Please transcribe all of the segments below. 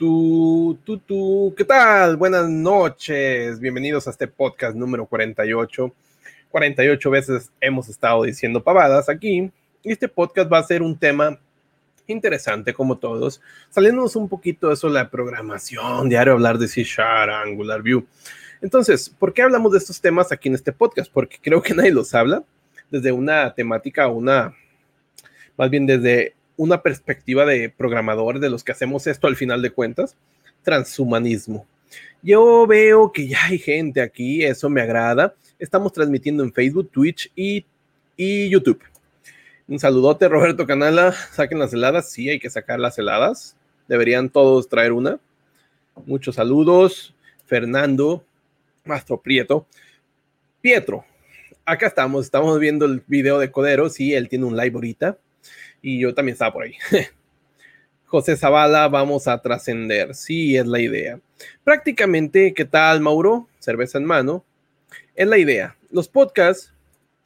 tu, tu, tu. ¿Qué tal? Buenas noches. Bienvenidos a este podcast número 48. 48 veces hemos estado diciendo pavadas aquí. Y este podcast va a ser un tema interesante como todos, saliéndonos un poquito de eso la programación, diario hablar de C Sharp, Angular View. Entonces, ¿por qué hablamos de estos temas aquí en este podcast? Porque creo que nadie los habla desde una temática, una, más bien desde una perspectiva de programador, de los que hacemos esto al final de cuentas, transhumanismo. Yo veo que ya hay gente aquí, eso me agrada. Estamos transmitiendo en Facebook, Twitch y, y YouTube. Un saludote, Roberto Canala. Saquen las heladas. Sí, hay que sacar las heladas. Deberían todos traer una. Muchos saludos. Fernando, Mastro Prieto. Pietro, acá estamos. Estamos viendo el video de Codero. Sí, él tiene un live ahorita y yo también estaba por ahí. José Zavala, vamos a trascender. Sí, es la idea. Prácticamente, ¿qué tal, Mauro? Cerveza en mano. Es la idea. Los podcasts,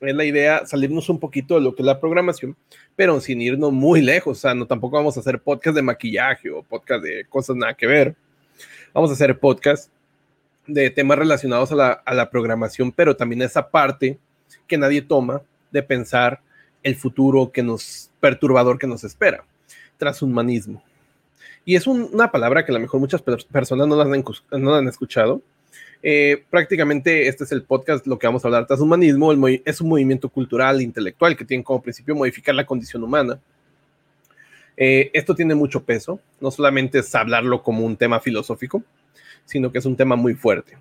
es la idea salirnos un poquito de lo que es la programación, pero sin irnos muy lejos. O sea, no tampoco vamos a hacer podcast de maquillaje o podcast de cosas nada que ver. Vamos a hacer podcast de temas relacionados a la, a la programación, pero también esa parte que nadie toma de pensar el futuro que nos perturbador que nos espera, transhumanismo. Y es una palabra que a lo mejor muchas personas no, no han escuchado. Eh, prácticamente este es el podcast, lo que vamos a hablar, transhumanismo, el es un movimiento cultural, intelectual, que tiene como principio modificar la condición humana. Eh, esto tiene mucho peso, no solamente es hablarlo como un tema filosófico, sino que es un tema muy fuerte.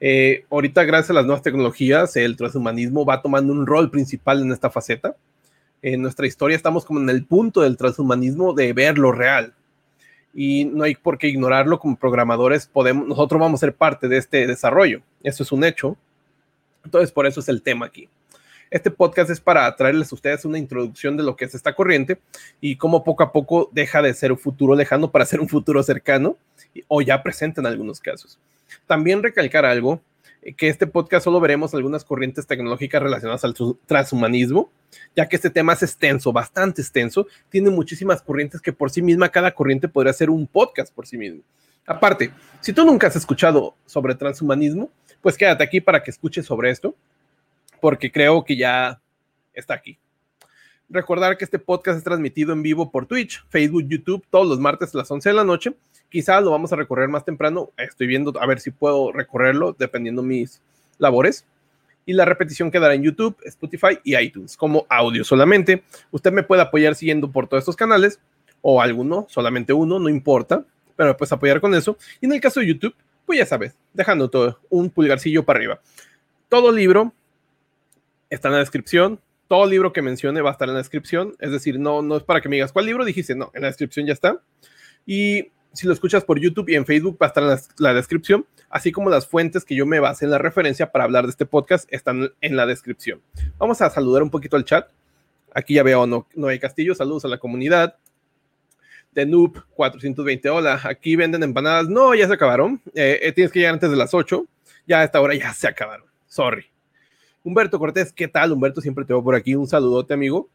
Eh, ahorita, gracias a las nuevas tecnologías, el transhumanismo va tomando un rol principal en esta faceta. En nuestra historia estamos como en el punto del transhumanismo de ver lo real. Y no hay por qué ignorarlo como programadores. Podemos, nosotros vamos a ser parte de este desarrollo. Eso es un hecho. Entonces, por eso es el tema aquí. Este podcast es para traerles a ustedes una introducción de lo que es esta corriente y cómo poco a poco deja de ser un futuro lejano para ser un futuro cercano o ya presente en algunos casos. También recalcar algo, eh, que este podcast solo veremos algunas corrientes tecnológicas relacionadas al transhumanismo, ya que este tema es extenso, bastante extenso, tiene muchísimas corrientes que por sí misma cada corriente podría ser un podcast por sí mismo. Aparte, si tú nunca has escuchado sobre transhumanismo, pues quédate aquí para que escuches sobre esto, porque creo que ya está aquí. Recordar que este podcast es transmitido en vivo por Twitch, Facebook, YouTube todos los martes a las 11 de la noche Quizás lo vamos a recorrer más temprano. Estoy viendo a ver si puedo recorrerlo dependiendo mis labores. Y la repetición quedará en YouTube, Spotify y iTunes como audio solamente. Usted me puede apoyar siguiendo por todos estos canales o alguno, solamente uno, no importa, pero me puedes apoyar con eso. Y en el caso de YouTube, pues ya sabes, dejando todo un pulgarcillo para arriba. Todo libro está en la descripción. Todo libro que mencione va a estar en la descripción. Es decir, no, no es para que me digas cuál libro dijiste, no, en la descripción ya está. Y si lo escuchas por YouTube y en Facebook va a estar en la, descripción, así como las fuentes que yo me basé en la referencia para hablar de este podcast están en la descripción. Vamos a saludar un poquito al chat. Aquí ya veo no, hay Castillo, saludos a la comunidad. De Noob 420, hola, aquí venden empanadas. No, ya se acabaron. Eh, eh, tienes que llegar antes de las 8. Ya a esta hora ya se acabaron. Sorry. Humberto Cortés, ¿qué tal? Humberto, siempre te veo por aquí. Un saludote, amigo.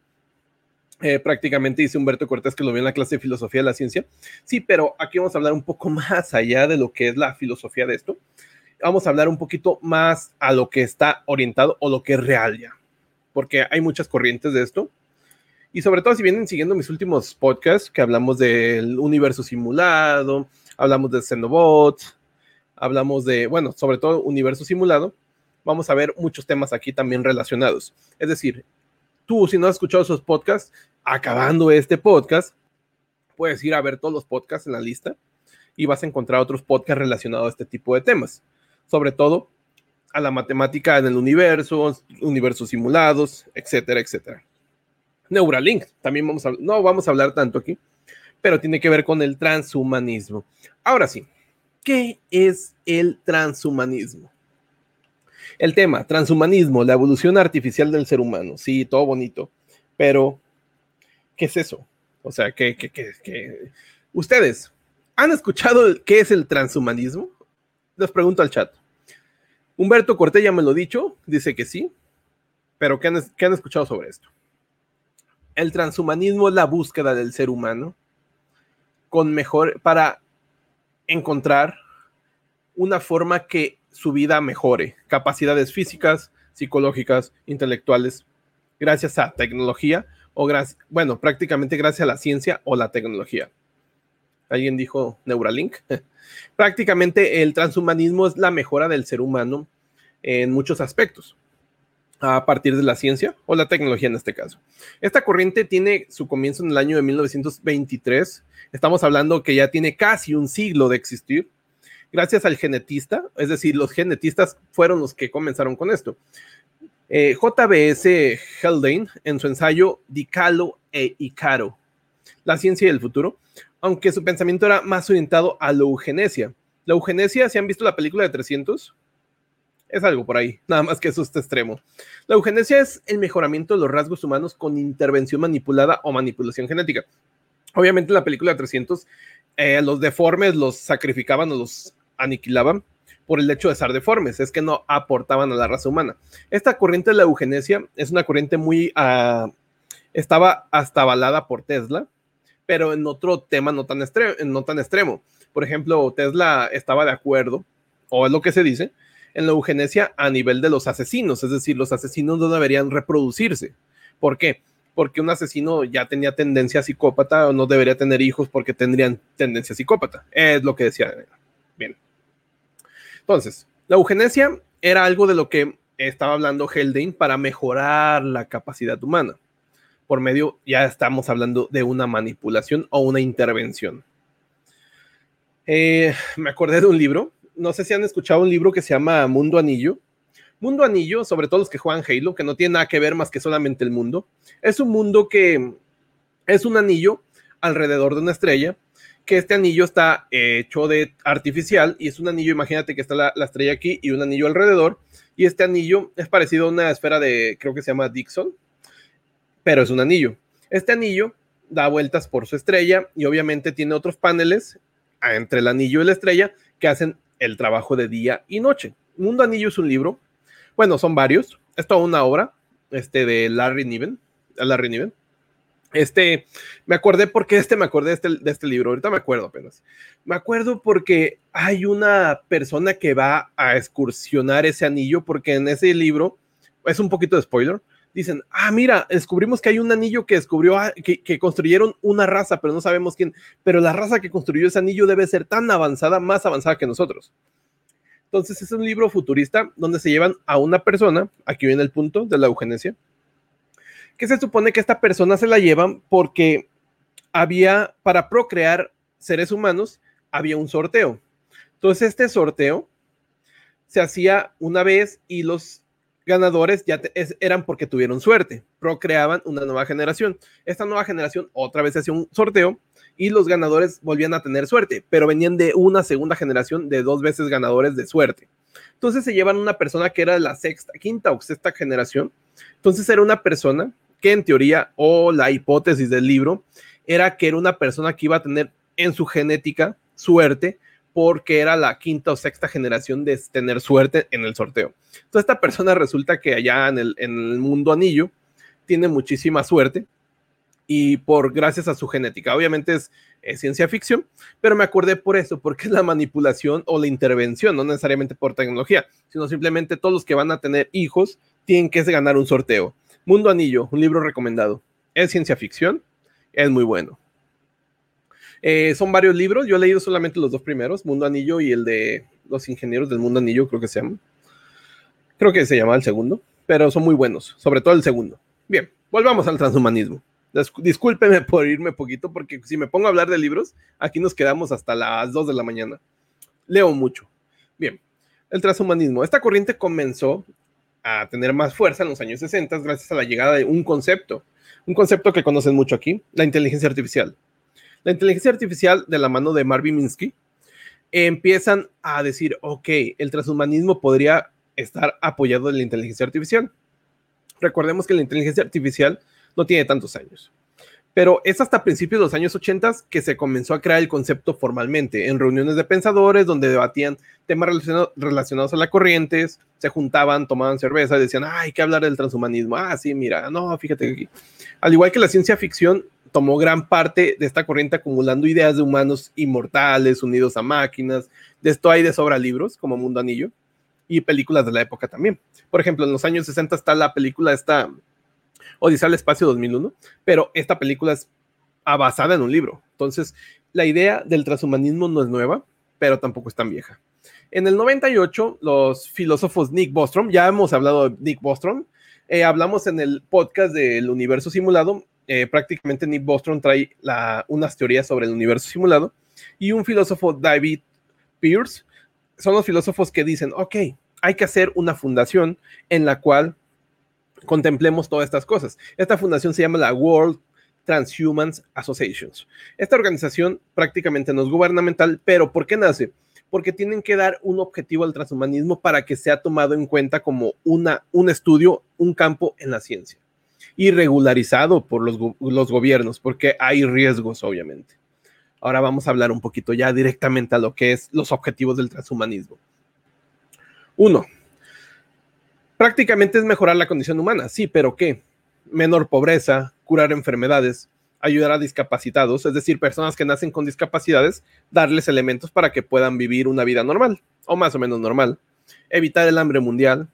Eh, prácticamente dice Humberto Cortés que lo vio en la clase de filosofía de la ciencia. Sí, pero aquí vamos a hablar un poco más allá de lo que es la filosofía de esto. Vamos a hablar un poquito más a lo que está orientado o lo que es real ya, porque hay muchas corrientes de esto. Y sobre todo si vienen siguiendo mis últimos podcasts, que hablamos del universo simulado, hablamos de Xenobots, hablamos de, bueno, sobre todo universo simulado, vamos a ver muchos temas aquí también relacionados. Es decir, tú si no has escuchado esos podcasts, acabando este podcast, puedes ir a ver todos los podcasts en la lista y vas a encontrar otros podcasts relacionados a este tipo de temas, sobre todo a la matemática en el universo, universos simulados, etcétera, etcétera. Neuralink, también vamos a, no vamos a hablar tanto aquí, pero tiene que ver con el transhumanismo. Ahora sí, ¿qué es el transhumanismo? El tema, transhumanismo, la evolución artificial del ser humano. Sí, todo bonito, pero ¿qué es eso? O sea, ¿qué, qué, qué, ustedes han escuchado qué es el transhumanismo? Les pregunto al chat. Humberto Cortés ya me lo ha dicho, dice que sí, pero ¿qué ¿qué han escuchado sobre esto? El transhumanismo es la búsqueda del ser humano con mejor, para encontrar una forma que su vida mejore, capacidades físicas, psicológicas, intelectuales, gracias a tecnología o gracias, bueno, prácticamente gracias a la ciencia o la tecnología. Alguien dijo Neuralink. prácticamente el transhumanismo es la mejora del ser humano en muchos aspectos a partir de la ciencia o la tecnología en este caso. Esta corriente tiene su comienzo en el año de 1923. Estamos hablando que ya tiene casi un siglo de existir. Gracias al genetista, es decir, los genetistas fueron los que comenzaron con esto. Eh, JBS Haldane, en su ensayo Dicalo e Icaro, la ciencia y el futuro, aunque su pensamiento era más orientado a la eugenesia. La eugenesia, si han visto la película de 300, es algo por ahí, nada más que eso este extremo. La eugenesia es el mejoramiento de los rasgos humanos con intervención manipulada o manipulación genética. Obviamente en la película de 300, eh, los deformes los sacrificaban o los aniquilaban por el hecho de ser deformes, es que no aportaban a la raza humana. Esta corriente de la eugenesia es una corriente muy, uh, estaba hasta avalada por Tesla, pero en otro tema no tan, no tan extremo. Por ejemplo, Tesla estaba de acuerdo, o es lo que se dice, en la eugenesia a nivel de los asesinos, es decir, los asesinos no deberían reproducirse. ¿Por qué? Porque un asesino ya tenía tendencia psicópata o no debería tener hijos porque tendrían tendencia psicópata. Es lo que decía. Bien. Entonces, la eugenesia era algo de lo que estaba hablando Helding para mejorar la capacidad humana. Por medio, ya estamos hablando de una manipulación o una intervención. Eh, me acordé de un libro no sé si han escuchado un libro que se llama Mundo Anillo. Mundo Anillo, sobre todo los que juegan Halo, que no tiene nada que ver más que solamente el mundo. Es un mundo que es un anillo alrededor de una estrella, que este anillo está hecho de artificial y es un anillo, imagínate que está la, la estrella aquí y un anillo alrededor, y este anillo es parecido a una esfera de, creo que se llama Dixon, pero es un anillo. Este anillo da vueltas por su estrella y obviamente tiene otros paneles entre el anillo y la estrella que hacen el trabajo de día y noche. Mundo Anillo es un libro, bueno, son varios, es toda una obra, este de Larry Niven, Larry Niven. Este, me acordé porque este me acordé de este, de este libro, ahorita me acuerdo apenas. Me acuerdo porque hay una persona que va a excursionar ese anillo, porque en ese libro, es un poquito de spoiler, dicen, ah, mira, descubrimos que hay un anillo que descubrió, que, que, construyeron una raza, pero no sabemos quién, pero la raza que construyó ese anillo debe ser tan avanzada, más avanzada que nosotros. Entonces es un libro futurista donde se llevan a una persona, aquí viene el punto de la eugenesia, que se supone que esta persona se la llevan porque había, para procrear seres humanos, había un sorteo. Entonces este sorteo se hacía una vez y los ganadores ya eran porque tuvieron suerte, procreaban una nueva generación. Esta nueva generación otra vez hacía un sorteo y los ganadores volvían a tener suerte, pero venían de una segunda generación de dos veces ganadores de suerte. Entonces se llevan una persona que era de la sexta, quinta o sexta generación. Entonces era una persona que en teoría, o la hipótesis del libro, era que era una persona que iba a tener en su genética suerte porque era la quinta o sexta generación de tener suerte en el sorteo. Entonces esta persona resulta que allá en el, mundo anillo tiene muchísima suerte y por gracias a su genética. Obviamente es, ciencia ficción, pero me acordé por eso, porque es la manipulación o la intervención, no necesariamente por tecnología, sino simplemente todos los que van a tener hijos tienen que ganar un sorteo. Mundo Anillo, un libro recomendado. Es ciencia ficción, es muy bueno. Eh, son varios libros, yo he leído solamente los dos primeros, Mundo Anillo y el de los ingenieros del Mundo Anillo, creo que se llama. Creo que se llama el segundo, pero son muy buenos, sobre todo el segundo. Bien, volvamos al transhumanismo. Discúlpeme por irme poquito, porque si me pongo a hablar de libros, aquí nos quedamos hasta las 2 de la mañana. Leo mucho. Bien, el transhumanismo. Esta corriente comenzó a tener más fuerza en los años 60 gracias a la llegada de un concepto, un concepto que conocen mucho aquí, la inteligencia artificial la inteligencia artificial de la mano de Marvin Minsky, empiezan a decir, ok, el transhumanismo podría estar apoyado en la inteligencia artificial. Recordemos que la inteligencia artificial no tiene tantos años, pero es hasta principios de los años 80 que se comenzó a crear el concepto formalmente, en reuniones de pensadores donde debatían temas relacionados a las corrientes, se juntaban, tomaban cerveza y decían, hay que hablar del transhumanismo. Ah, sí, mira, no, fíjate aquí. Al igual que la ciencia ficción tomó gran parte de esta corriente acumulando ideas de humanos inmortales, unidos a máquinas. De esto hay de sobra libros, como Mundo Anillo, y películas de la época también. Por ejemplo, en los años 60 está la película esta Odisea al Espacio 2001, pero esta película es basada en un libro. Entonces, la idea del transhumanismo no es nueva, pero tampoco es tan vieja. En el 98, los filósofos Nick Bostrom, ya hemos hablado de Nick Bostrom, eh, hablamos en el podcast del universo simulado, eh, prácticamente Nick Bostrom trae unas teorías sobre el universo simulado, y un filósofo, David Pierce, son los filósofos que dicen, ok, hay que hacer una fundación en la cual contemplemos todas estas cosas. Esta fundación se llama la World Transhumans Associations. Esta organización prácticamente no es gubernamental, pero ¿por qué nace? Porque tienen que dar un objetivo al transhumanismo para que sea tomado en cuenta como una, un estudio, un campo en la ciencia y regularizado por los, los gobiernos, porque hay riesgos, obviamente. Ahora vamos a hablar un poquito ya directamente a lo que es los objetivos del transhumanismo. Uno, prácticamente es mejorar la condición humana, sí, pero ¿qué? Menor pobreza, curar enfermedades, ayudar a discapacitados, es decir, personas que nacen con discapacidades, darles elementos para que puedan vivir una vida normal, o más o menos normal, evitar el hambre mundial.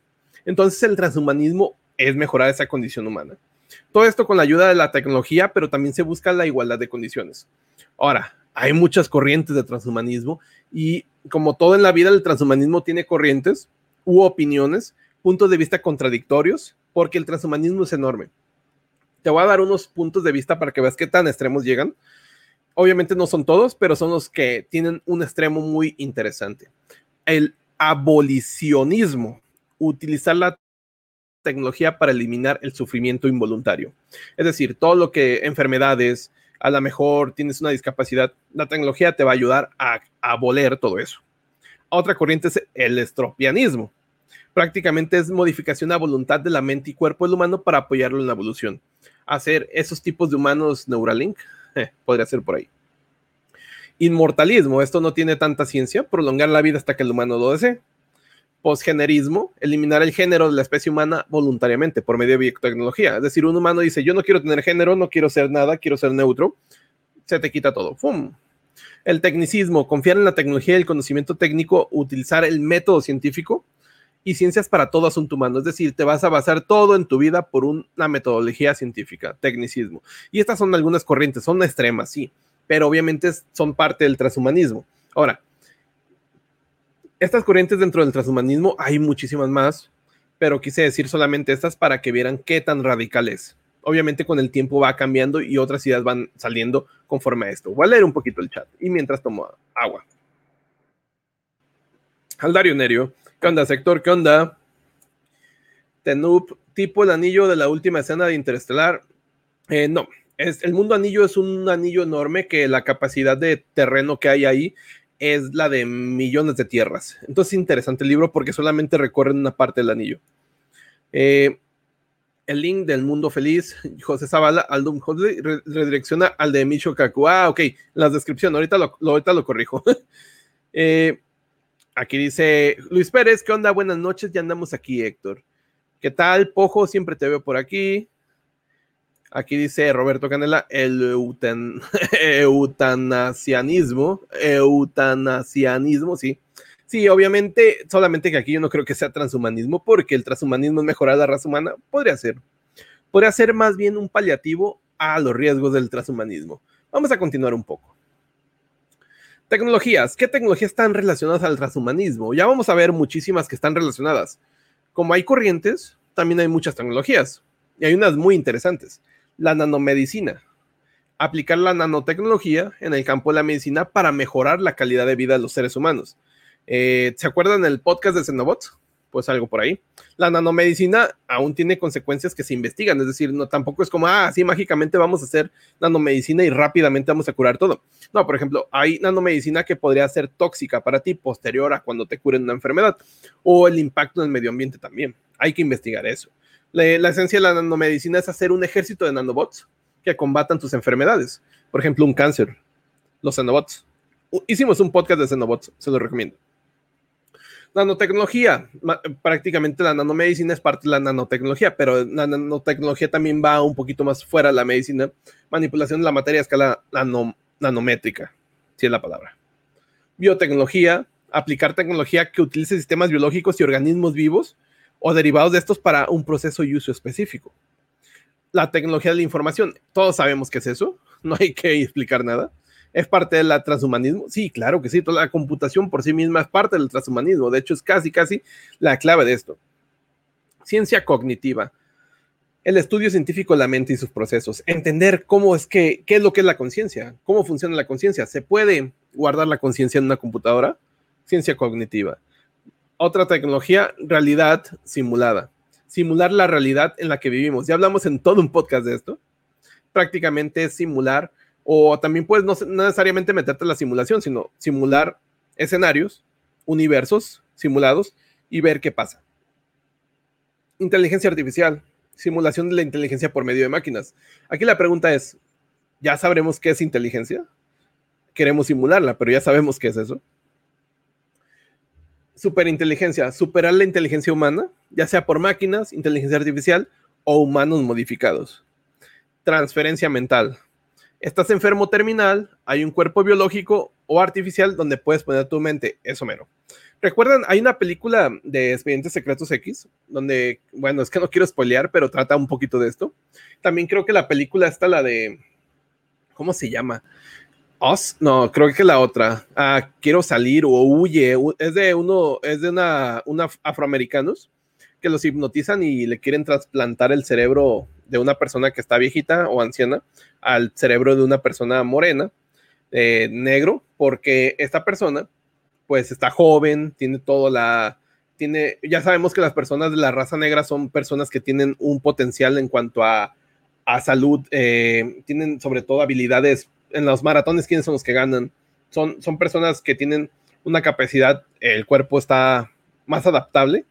Entonces el transhumanismo es mejorar esa condición humana. Todo esto con la ayuda de la tecnología, pero también se busca la igualdad de condiciones. Ahora, hay muchas corrientes de transhumanismo y como todo en la vida, el transhumanismo tiene corrientes u opiniones, puntos de vista contradictorios, porque el transhumanismo es enorme. Te voy a dar unos puntos de vista para que veas qué tan extremos llegan. Obviamente no son todos, pero son los que tienen un extremo muy interesante. El abolicionismo, utilizar la tecnología para eliminar el sufrimiento involuntario. Es decir, todo lo que enfermedades, a lo mejor tienes una discapacidad, la tecnología te va a ayudar a aboler todo eso. Otra corriente es el estropianismo. Prácticamente es modificación a voluntad de la mente y cuerpo del humano para apoyarlo en la evolución hacer esos tipos de humanos Neuralink, eh, podría ser por ahí. Inmortalismo, esto no tiene tanta ciencia, prolongar la vida hasta que el humano lo desee. Posgenerismo, eliminar el género de la especie humana voluntariamente por medio de biotecnología. Es decir, un humano dice, yo no quiero tener género, no quiero ser nada, quiero ser neutro. Se te quita todo. ¡Fum! El tecnicismo, confiar en la tecnología y el conocimiento técnico, utilizar el método científico y ciencias para todo asunto humano. Es decir, te vas a basar todo en tu vida por una metodología científica, tecnicismo. Y estas son algunas corrientes, son extremas, sí, pero obviamente son parte del transhumanismo. Ahora, estas corrientes dentro del transhumanismo hay muchísimas más, pero quise decir solamente estas para que vieran qué tan radical es. Obviamente con el tiempo va cambiando y otras ideas van saliendo conforme a esto. Voy a leer un poquito el chat y mientras tomo agua. Aldario Nerio ¿Qué onda, sector? ¿Qué onda? Tenup, tipo el anillo de la última escena de Interestelar. Eh, no, es, el mundo anillo es un anillo enorme que la capacidad de terreno que hay ahí es la de millones de tierras. Entonces es interesante el libro porque solamente recorren una parte del anillo. Eh, el link del mundo feliz, José Zavala, Aldum redirecciona al de Micho Kaku. Ah, ok, la descripción, ahorita lo, ahorita lo corrijo. eh, Aquí dice Luis Pérez, ¿qué onda? Buenas noches, ya andamos aquí, Héctor. ¿Qué tal, Pojo? Siempre te veo por aquí. Aquí dice Roberto Canela, el eutanasianismo, eutanasianismo, sí. Sí, obviamente, solamente que aquí yo no creo que sea transhumanismo, porque el transhumanismo es mejorar la raza humana, podría ser. Podría ser más bien un paliativo a los riesgos del transhumanismo. Vamos a continuar un poco. Tecnologías. ¿Qué tecnologías están relacionadas al transhumanismo? Ya vamos a ver muchísimas que están relacionadas. Como hay corrientes, también hay muchas tecnologías. Y hay unas muy interesantes. La nanomedicina. Aplicar la nanotecnología en el campo de la medicina para mejorar la calidad de vida de los seres humanos. Eh, ¿Se acuerdan del podcast de Xenobots? Pues algo por ahí. La nanomedicina aún tiene consecuencias que se investigan, es decir, no tampoco es como, ah, mágicamente vamos a hacer nanomedicina y rápidamente vamos a curar todo. No, por ejemplo, hay nanomedicina que podría ser tóxica para ti posterior a cuando te curen una enfermedad o el impacto en el medio ambiente también. Hay que investigar eso. La, la esencia de la nanomedicina es hacer un ejército de nanobots que combatan tus enfermedades. Por ejemplo, un cáncer, los nanobots. Hicimos un podcast de nanobots, se lo recomiendo. Nanotecnología, prácticamente la nanomedicina es parte de la nanotecnología, pero la nanotecnología también va un poquito más fuera de la medicina. Manipulación de la materia a escala nanométrica, si es la palabra. Biotecnología, aplicar tecnología que utilice sistemas biológicos y organismos vivos o derivados de estos para un proceso y uso específico. La tecnología de la información, todos sabemos qué es eso, no hay que explicar nada. ¿Es parte del transhumanismo? Sí, claro que sí. Toda la computación por sí misma es parte del transhumanismo. De hecho, es casi, casi la clave de esto. Ciencia cognitiva. El estudio científico de la mente y sus procesos. Entender cómo es que, qué es lo que es la conciencia, cómo funciona la conciencia. ¿Se puede guardar la conciencia en una computadora? Ciencia cognitiva. Otra tecnología, realidad simulada. Simular la realidad en la que vivimos. Ya hablamos en todo un podcast de esto. Prácticamente es simular o también puedes no, necesariamente meterte en la simulación, sino simular escenarios, universos simulados y ver qué pasa. Inteligencia artificial, simulación de la inteligencia por medio de máquinas. Aquí la pregunta es, ¿ya sabremos qué es inteligencia? Queremos simularla, pero ya sabemos qué es eso. Superinteligencia, superar la inteligencia humana, ya sea por máquinas, inteligencia artificial o humanos modificados. Transferencia mental, estás enfermo terminal, hay un cuerpo biológico o artificial donde puedes poner tu mente, eso mero. ¿Recuerdan? Hay una película de Expedientes Secretos X, donde, bueno, es que no quiero spoilear, pero trata un poquito de esto. También creo que la película está la de, ¿cómo se llama? Oz, no, creo que la otra. Ah, quiero salir o huye. Es de uno, es de una, una afroamericanos que los hipnotizan y le quieren trasplantar el cerebro de una persona que está viejita o anciana al cerebro de una persona morena, eh, negro, porque esta persona, pues está joven, tiene todo la, tiene, ya sabemos que las personas de la raza negra son personas que tienen un potencial en cuanto a, a salud, eh, tienen sobre todo habilidades en los maratones, ¿quiénes son los que ganan? Son, son personas que tienen una capacidad, el cuerpo está más adaptable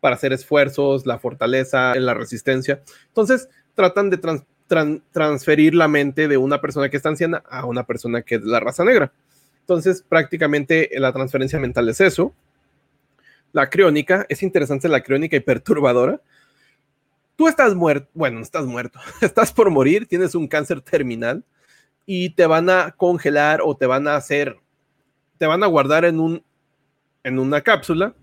para hacer esfuerzos, la fortaleza, la resistencia. Entonces, tratan de transferir la mente de una persona que está anciana a una persona que es la raza negra. Entonces, prácticamente la transferencia mental es eso. La criónica, es interesante la criónica y perturbadora. Tú estás muerto, bueno, no estás muerto, estás por morir, tienes un cáncer terminal y te van a congelar o te van a hacer, te van a guardar en un, en una cápsula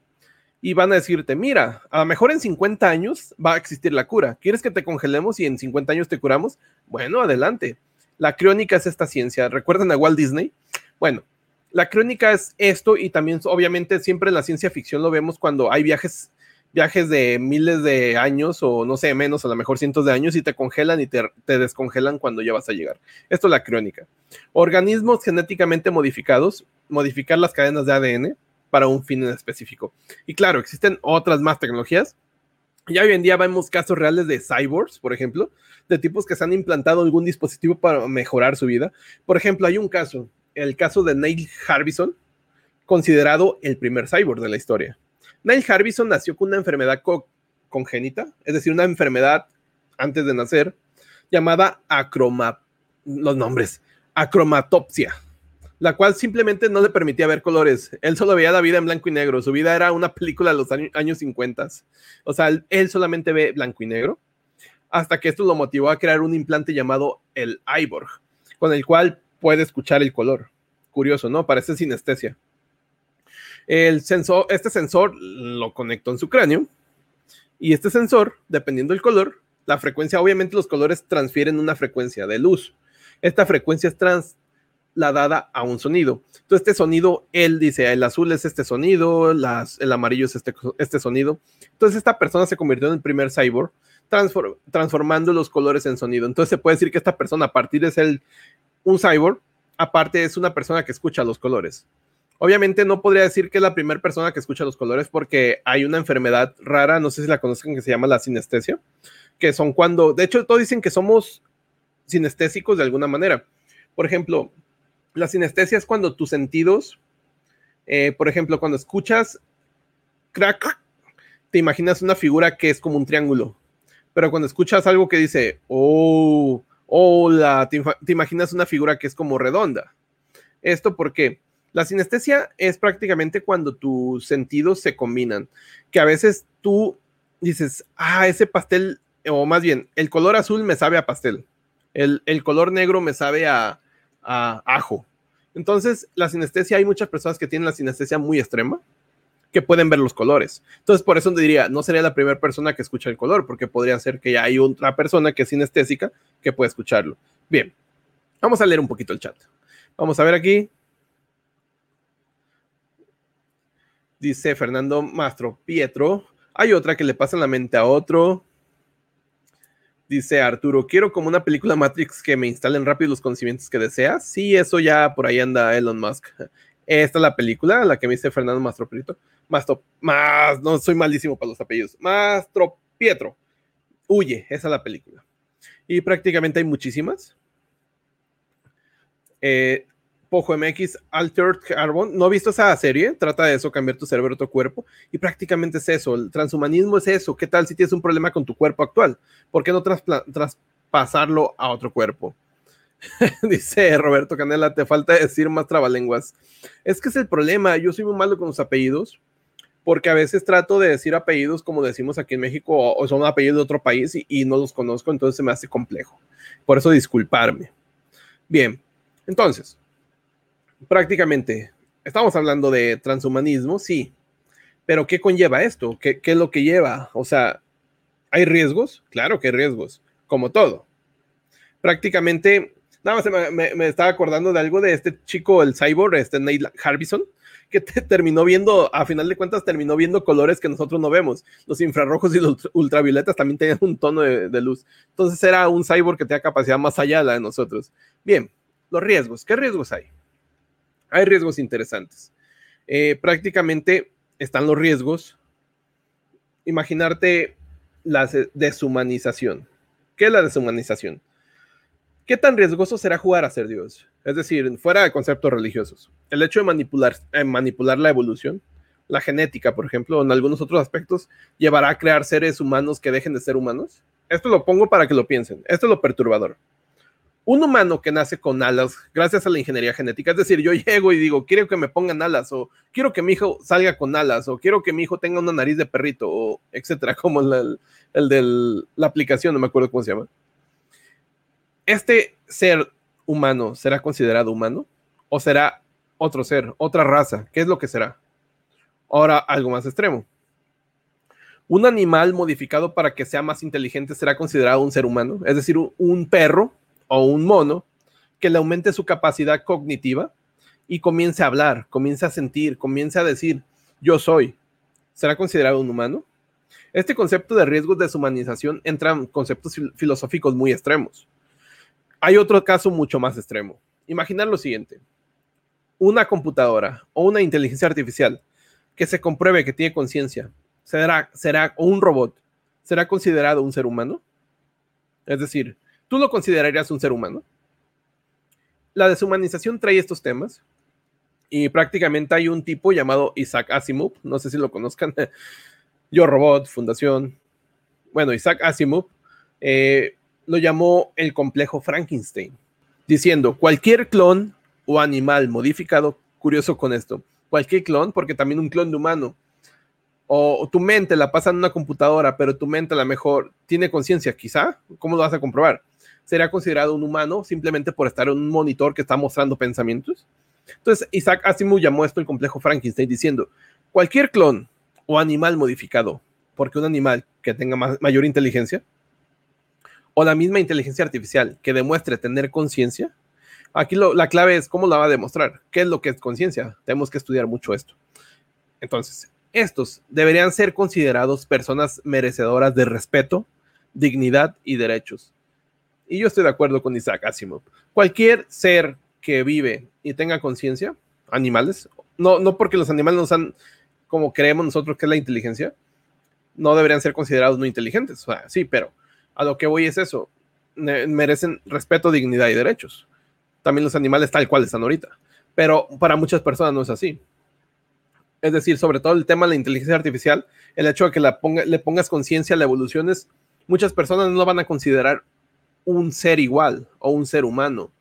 y van a decirte, mira, a lo mejor en 50 años va a existir la cura. ¿Quieres que te congelemos y en 50 años te curamos? Bueno, adelante. La crónica es esta ciencia. ¿Recuerdan a Walt Disney? Bueno, la crónica es esto y también obviamente siempre en la ciencia ficción lo vemos cuando hay viajes viajes de miles de años o no sé, menos, a lo mejor cientos de años y te congelan y te, te, descongelan cuando ya vas a llegar. Esto es la crónica. Organismos genéticamente modificados, modificar las cadenas de ADN, para un fin en específico. Y claro, existen otras más tecnologías. Ya hoy en día vemos casos reales de cyborgs, por ejemplo, de tipos que se han implantado algún dispositivo para mejorar su vida. Por ejemplo, hay un caso, el caso de Neil Harbison, considerado el primer cyborg de la historia. Neil Harbison nació con una enfermedad congénita, es decir, una enfermedad antes de nacer, llamada acroma, los nombres, acromatopsia la cual simplemente no le permitía ver colores. Él solo veía la vida en blanco y negro. Su vida era una película de los años 50. O sea, él solamente ve blanco y negro. Hasta que esto lo motivó a crear un implante llamado el iBorg, con el cual puede escuchar el color. Curioso, ¿no? Parece sinestesia. El sensor, este sensor lo conectó en su cráneo. Y este sensor, dependiendo del color, la frecuencia, obviamente los colores transfieren una frecuencia de luz. Esta frecuencia es trans, la dada a un sonido. Entonces, este sonido, él dice, el azul es este sonido, el amarillo es este, este sonido. Entonces, esta persona se convirtió en el primer cyborg, transformando los colores en sonido. Entonces, se puede decir que esta persona, a partir de ser un cyborg, aparte es una persona que escucha los colores. Obviamente no podría decir que es la primera persona que escucha los colores porque hay una enfermedad rara, no sé si la conocen, que se llama la sinestesia, que son cuando, de hecho, todos dicen que somos sinestésicos de alguna manera. Por ejemplo, la sinestesia es cuando tus sentidos, eh, por ejemplo, cuando escuchas crack, te imaginas una figura que es como un triángulo. Pero cuando escuchas algo que dice, oh, hola, te, te imaginas una figura que es como redonda. Esto porque La sinestesia es prácticamente cuando tus sentidos se combinan, que a veces tú dices, ah, ese pastel, o más bien, el color azul me sabe a pastel, el, color negro me sabe a, a ajo. Entonces, la sinestesia, hay muchas personas que tienen la sinestesia muy extrema, que pueden ver los colores. Entonces, por eso diría, no sería la primera persona que escucha el color, porque podría ser que ya hay otra persona que es sinestésica que puede escucharlo. Bien, vamos a leer un poquito el chat. Vamos a ver aquí. Dice Fernando Mastro Pietro. Hay otra que le pasa en la mente a otro. Dice Arturo, quiero como una película Matrix que me instalen rápido los conocimientos que deseas. Sí, eso ya por ahí anda Elon Musk. Esta es la película, la que me dice Fernando Mastro Pietro. Mastro, más, no soy malísimo para los apellidos. Mastro Pietro. Huye, esa es la película. Y prácticamente hay muchísimas. Eh, Pojo MX, Altered Carbon. No he visto esa serie, trata de eso, cambiar tu cerebro tu cuerpo. Y prácticamente es eso. El transhumanismo es eso. ¿Qué tal si tienes un problema con tu cuerpo actual? ¿Por qué no traspasarlo a otro cuerpo? Dice Roberto Canela, te falta decir más trabalenguas. Es que es el problema. Yo soy muy malo con los apellidos porque a veces trato de decir apellidos como decimos aquí en México o son apellidos de otro país y, no los conozco, entonces se me hace complejo. Por eso disculparme. Bien, entonces, prácticamente, estamos hablando de transhumanismo, sí, pero ¿qué conlleva esto? ¿Qué, ¿Qué, es lo que lleva? O sea, ¿hay riesgos? Claro que hay riesgos, como todo. Prácticamente, nada más me, estaba acordando de algo de este chico, el cyborg, este Neil Harbison, que terminó viendo, a final de cuentas, terminó viendo colores que nosotros no vemos. Los infrarrojos y los ultravioletas también tenían un tono de, luz. Entonces era un cyborg que tenía capacidad más allá de la de nosotros. Bien, los riesgos. ¿Qué riesgos hay? Hay riesgos interesantes. Eh, prácticamente están los riesgos. Imaginarte la deshumanización. ¿Qué es la deshumanización? ¿Qué tan riesgoso será jugar a ser Dios? Es decir, fuera de conceptos religiosos. El hecho de manipular, eh, manipular la evolución, la genética, por ejemplo, en algunos otros aspectos, llevará a crear seres humanos que dejen de ser humanos. Esto lo pongo para que lo piensen. Esto es lo perturbador. Un humano que nace con alas, gracias a la ingeniería genética, es decir, yo llego y digo, quiero que me pongan alas, o quiero que mi hijo salga con alas, o quiero que mi hijo tenga una nariz de perrito, o etcétera, como el, el de la aplicación, no me acuerdo cómo se llama ¿este ser humano será considerado humano? ¿O será otro ser, otra raza? ¿Qué es lo que será? Ahora, algo más extremo. ¿Un animal modificado para que sea más inteligente será considerado un ser humano? Es decir, un perro o un mono que le aumente su capacidad cognitiva y comience a hablar, comience a sentir, comience a decir, yo soy. ¿Será considerado un humano? Este concepto de riesgos de deshumanización entra en conceptos filosóficos muy extremos. Hay otro caso mucho más extremo. Imaginar lo siguiente. Una computadora o una inteligencia artificial que se compruebe que tiene conciencia, será, será, o un robot, será considerado un ser humano. Es decir, ¿tú lo considerarías un ser humano? La deshumanización trae estos temas y prácticamente hay un tipo llamado Isaac Asimov, no sé si lo conozcan, Yo Robot, Fundación. Bueno, Isaac Asimov eh, lo llamó el complejo Frankenstein, diciendo cualquier clon o animal modificado, curioso con esto, cualquier clon, porque también un clon de humano, o, tu mente la pasa en una computadora, pero tu mente a lo mejor tiene conciencia, quizá, ¿cómo lo vas a comprobar? ¿Será considerado un humano simplemente por estar en un monitor que está mostrando pensamientos? Entonces, Isaac Asimov llamó esto el complejo Frankenstein, diciendo, cualquier clon o animal modificado, porque un animal que tenga mayor inteligencia, o la misma inteligencia artificial que demuestre tener conciencia, aquí la clave es cómo la va a demostrar, qué es lo que es conciencia. Tenemos que estudiar mucho esto. Entonces, estos deberían ser considerados personas merecedoras de respeto, dignidad y derechos. Y yo estoy de acuerdo con Isaac Asimov. Cualquier ser que vive y tenga conciencia, animales, no, no porque los animales no sean como creemos nosotros que es la inteligencia, no deberían ser considerados no inteligentes. O sea, sí, pero a lo que voy es eso. Merecen respeto, dignidad y derechos. También los animales tal cual están ahorita. Pero para muchas personas no es así. Es decir, sobre todo el tema de la inteligencia artificial, el hecho de que la le pongas conciencia la evolución es, muchas personas no van a considerar un ser igual o un ser humano.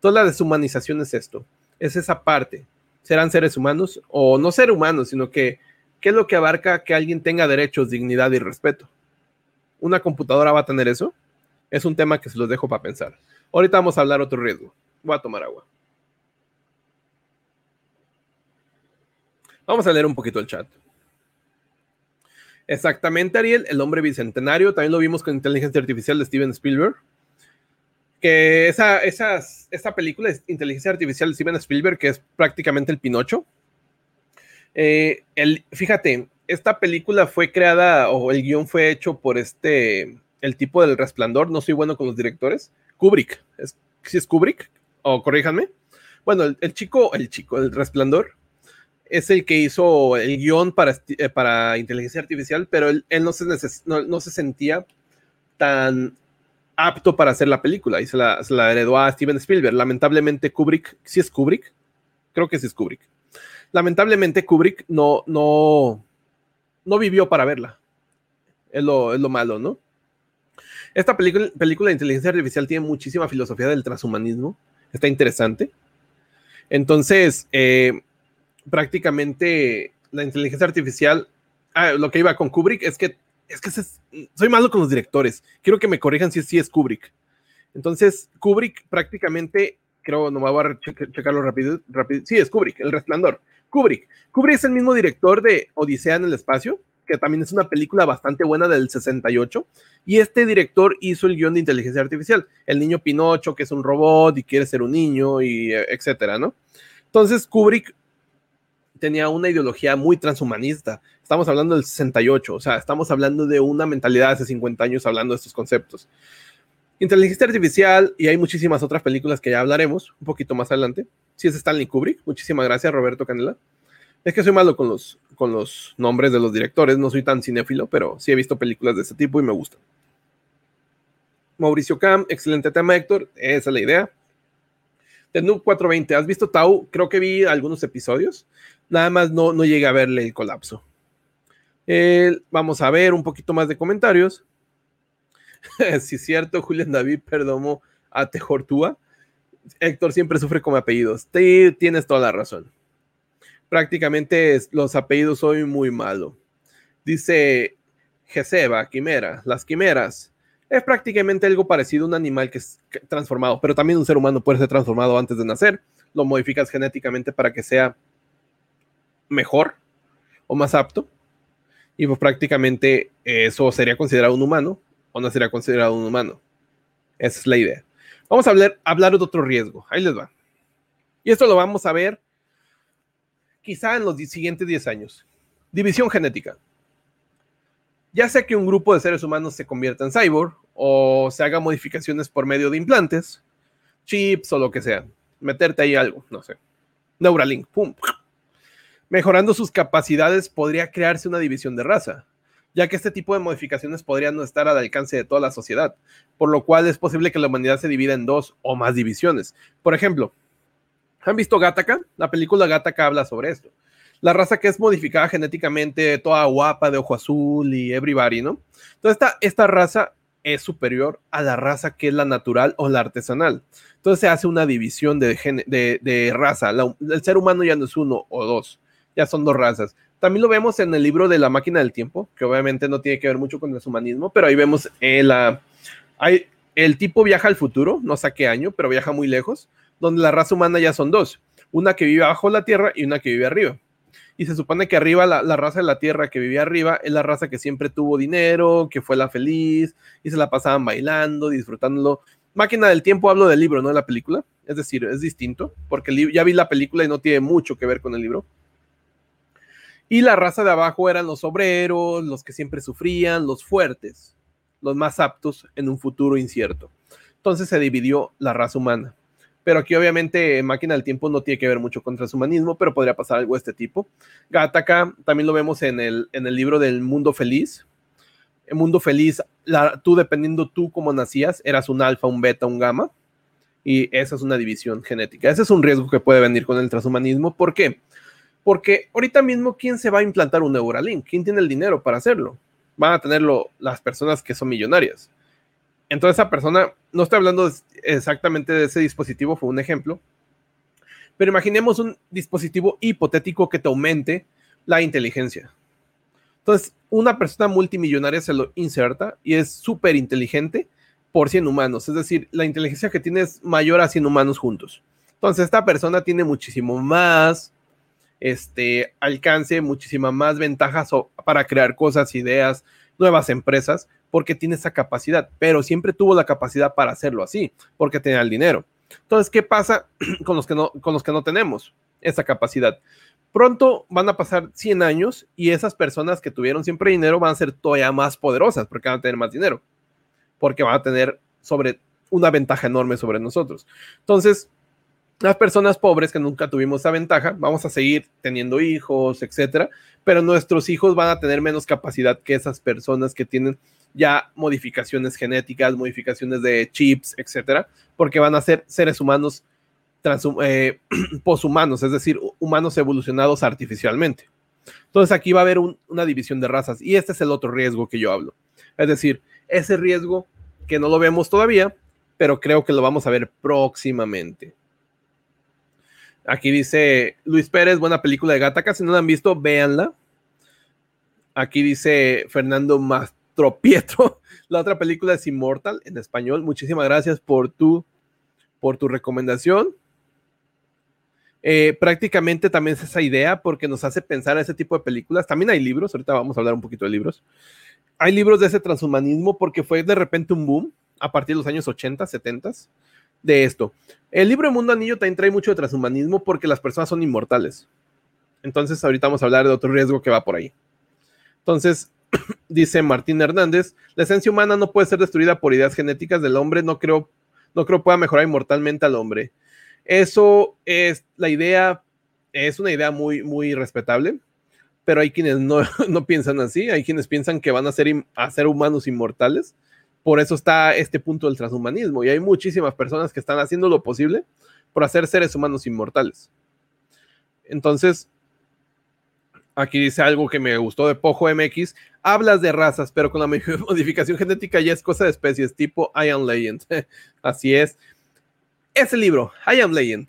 Toda la deshumanización es esto, es esa parte serán seres humanos o no ser humanos, sino que qué es lo que abarca que alguien tenga derechos, dignidad y respeto. ¿Una computadora va a tener eso? Es un tema que se los dejo para pensar. Ahorita vamos a hablar otro riesgo. Voy a tomar agua. Vamos a leer un poquito el chat. Exactamente, Ariel, el hombre bicentenario. También lo vimos con inteligencia artificial de Steven Spielberg. Que esa, esa película es inteligencia artificial de Steven Spielberg, que es prácticamente el Pinocho. Eh, el, fíjate, esta película fue creada o el guion fue hecho por este, el tipo del resplandor. No soy bueno con los directores. Kubrick. ¿Es, ¿Sí es Kubrick? O corríjanme. Bueno, el, chico, el chico, el resplandor, es el que hizo el guion para, eh, para inteligencia artificial, pero él, no, se no, se sentía tan apto para hacer la película y se la, heredó a Steven Spielberg. Lamentablemente Kubrick, ¿sí es Kubrick? Creo que sí es Kubrick lamentablemente Kubrick no, no, no vivió para verla. Es lo, es lo malo, ¿no? Esta película, película de inteligencia artificial tiene muchísima filosofía del transhumanismo. Está interesante. Entonces, eh, prácticamente la inteligencia artificial, ah, lo que iba con Kubrick es que, es que soy malo con los directores. Quiero que me corrijan si, es Kubrick. Entonces, Kubrick prácticamente, creo, no me voy a checarlo rápido, rápido. Sí, es Kubrick, El Resplandor. Kubrick. Kubrick es el mismo director de Odisea en el espacio, que también es una película bastante buena del 68. Y este director hizo el guion de inteligencia artificial. El niño Pinocho, que es un robot y quiere ser un niño, y eh, etcétera, ¿no? Entonces, Kubrick tenía una ideología muy transhumanista. Estamos hablando del 68, o sea, estamos hablando de una mentalidad hace 50 años hablando de estos conceptos. Inteligencia artificial, y hay muchísimas otras películas que ya hablaremos un poquito más adelante, sí es Stanley Kubrick. Muchísimas gracias, Roberto Canela. Es que soy malo con los, con los nombres de los directores, no soy tan cinéfilo, pero sí he visto películas de ese tipo y me gustan. Mauricio Cam, excelente tema, Héctor. Esa es la idea. The 420, ¿has visto Tau? Creo que vi algunos episodios. Nada más no, no llegué a verle el colapso. Vamos a ver un poquito más de comentarios. es cierto, Julián David Perdomo a Tejortúa. Héctor siempre sufre con apellidos. tienes toda la razón. Prácticamente los apellidos soy muy malo. Dice Geseba, quimera. Las quimeras es prácticamente algo parecido a un animal que es transformado, pero también un ser humano puede ser transformado antes de nacer. Lo modificas genéticamente para que sea mejor o más apto. Y pues prácticamente eso sería considerado un humano o no sería considerado un humano. Esa es la idea. Vamos a hablar, hablar de otro riesgo. Ahí les va. Y esto lo vamos a ver quizá en los siguientes 10 años. División genética. Ya sea que un grupo de seres humanos se convierta en cyborg o se haga modificaciones por medio de implantes, chips o lo que sea. Meterte ahí algo, no sé. Neuralink, pum. Mejorando sus capacidades podría crearse una división de raza ya que este tipo de modificaciones podrían no estar al alcance de toda la sociedad, por lo cual es posible que la humanidad se divida en dos o más divisiones. Por ejemplo, ¿han visto Gattaca? La película Gattaca habla sobre esto. La raza que es modificada genéticamente, toda guapa, de ojo azul y everybody, ¿no? Entonces, esta, esta raza es superior a la raza que es la natural o la artesanal. Entonces se hace una división de, de, raza. el ser humano ya no es uno o dos, ya son dos razas. También lo vemos en el libro de la máquina del tiempo, que obviamente no tiene que ver mucho con el humanismo, pero ahí vemos el, hay, el tipo viaja al futuro, no sé a qué año, pero viaja muy lejos, donde la raza humana ya son dos, una que vive bajo la tierra y una que vive arriba. Y se supone que arriba, la, la, raza de la tierra que vivía arriba, es la raza que siempre tuvo dinero, que fue la feliz, y se la pasaban bailando, disfrutándolo. Máquina del tiempo, hablo del libro, no de la película. Es decir, es distinto, porque ya vi la película y no tiene mucho que ver con el libro. Y la raza de abajo eran los obreros, los que siempre sufrían, los fuertes, los más aptos en un futuro incierto. Entonces se dividió la raza humana. Pero aquí obviamente Máquina del Tiempo no tiene que ver mucho con transhumanismo, pero podría pasar algo de este tipo. Gattaca también lo vemos en el, en el libro del Mundo Feliz. El Mundo Feliz, tú dependiendo tú cómo nacías, eras un alfa, un beta, un gamma. Y esa es una división genética. Ese es un riesgo que puede venir con el transhumanismo. ¿Por qué? Porque ahorita mismo, ¿quién se va a implantar un Neuralink? ¿Quién tiene el dinero para hacerlo? Van a tenerlo las personas que son millonarias. Entonces, esa persona, no estoy hablando exactamente de ese dispositivo, fue un ejemplo, Pero imaginemos un dispositivo hipotético que te aumente la inteligencia. Entonces, una persona multimillonaria se lo inserta y es súper inteligente por 100 humanos. Es decir, la inteligencia que tiene es mayor a 100 humanos juntos. Entonces, esta persona tiene muchísimo más este, alcance, muchísima más ventajas para crear cosas, ideas, nuevas empresas, porque tiene esa capacidad, pero siempre tuvo la capacidad para hacerlo así, porque tenía el dinero. Entonces, ¿qué pasa con los que no, con los que no tenemos esa capacidad? Pronto van a pasar 100 años y esas personas que tuvieron siempre dinero van a ser todavía más poderosas porque van a tener más dinero, porque van a tener sobre una ventaja enorme sobre nosotros. Entonces, las personas pobres que nunca tuvimos esa ventaja, vamos a seguir teniendo hijos, etcétera, pero nuestros hijos van a tener menos capacidad que esas personas que tienen ya modificaciones genéticas, modificaciones de chips, etcétera, porque van a ser seres humanos eh, poshumanos, es decir, humanos evolucionados artificialmente. Entonces aquí va a haber una división de razas y este es el otro riesgo que yo hablo. Es decir, ese riesgo que no lo vemos todavía, pero creo que lo vamos a ver próximamente. Aquí dice Luis Pérez, buena película de Gataca. Si no la han visto, véanla. Aquí dice Fernando Mastropietro. La otra película es Immortal en español. Muchísimas gracias por tu, por tu recomendación. Eh, prácticamente también es esa idea porque nos hace pensar en ese tipo de películas. También hay libros, ahorita vamos a hablar un poquito de libros. Hay libros de ese transhumanismo porque fue de repente un boom a partir de los años 80, 70 de esto. El libro Mundo Anillo también trae mucho de transhumanismo porque las personas son inmortales. Entonces ahorita vamos a hablar de otro riesgo que va por ahí. Entonces, dice Martín Hernández, la esencia humana no puede ser destruida por ideas genéticas del hombre, no creo, no creo pueda mejorar inmortalmente al hombre. Eso es la idea, es una idea muy, muy respetable, pero hay quienes no, piensan así, hay quienes piensan que van a ser, a ser humanos inmortales. Por eso está este punto del transhumanismo y hay muchísimas personas que están haciendo lo posible por hacer seres humanos inmortales. Entonces, aquí dice algo que me gustó de Pojo MX. Hablas de razas, pero con la modificación genética ya es cosa de especies, tipo Iron Legend. Así es. Ese libro, I Am Legend.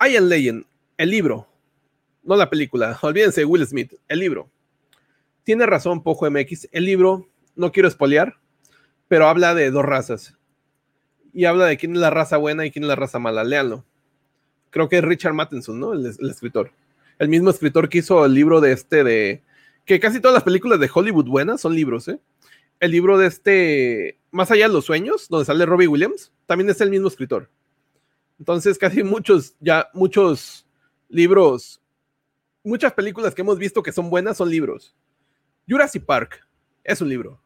I Am Legend, el libro, no la película. Olvídense, Will Smith, el libro. Tiene razón, Pojo MX. El libro, no quiero espolear, pero habla de dos razas. Y habla de quién es la raza buena y quién es la raza mala. Léanlo. Creo que es Richard Matheson, ¿no? El, el escritor. El mismo escritor que hizo el libro de este de. Que casi todas las películas de Hollywood buenas son libros, ¿eh? El libro de este. Más allá de los sueños, donde sale Robbie Williams, también es el mismo escritor. Entonces, casi muchos, ya muchos libros, muchas películas que hemos visto que son buenas son libros. Jurassic Park es un libro.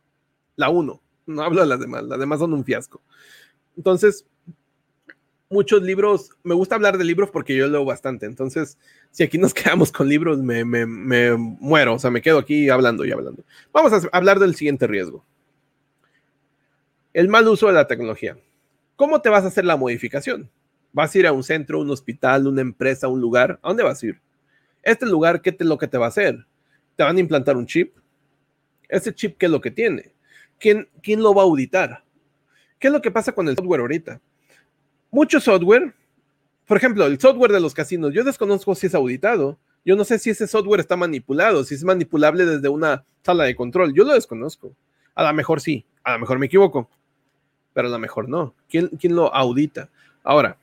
La uno. No hablo de las demás. Las demás son un fiasco. Entonces, muchos libros, me gusta hablar de libros porque yo leo bastante. Entonces, si aquí nos quedamos con libros, me, me, muero. O sea, me quedo aquí hablando y hablando. Vamos a hablar del siguiente riesgo. El mal uso de la tecnología. ¿Cómo te vas a hacer la modificación? ¿Vas a ir a un centro, un hospital, una empresa, un lugar? ¿A dónde vas a ir? Este lugar, ¿qué es lo que te va a hacer? ¿Te van a implantar un chip? ¿Ese chip qué es lo que tiene? ¿Quién, ¿Quién lo va a auditar? ¿Qué es lo que pasa con el software ahorita? Mucho software, por ejemplo, el software de los casinos, yo desconozco si es auditado. Yo no sé si ese software está manipulado, si es manipulable desde una sala de control. Yo lo desconozco. A lo mejor sí, a lo mejor me equivoco, pero a lo mejor no. ¿Quién, quién lo audita? Ahora,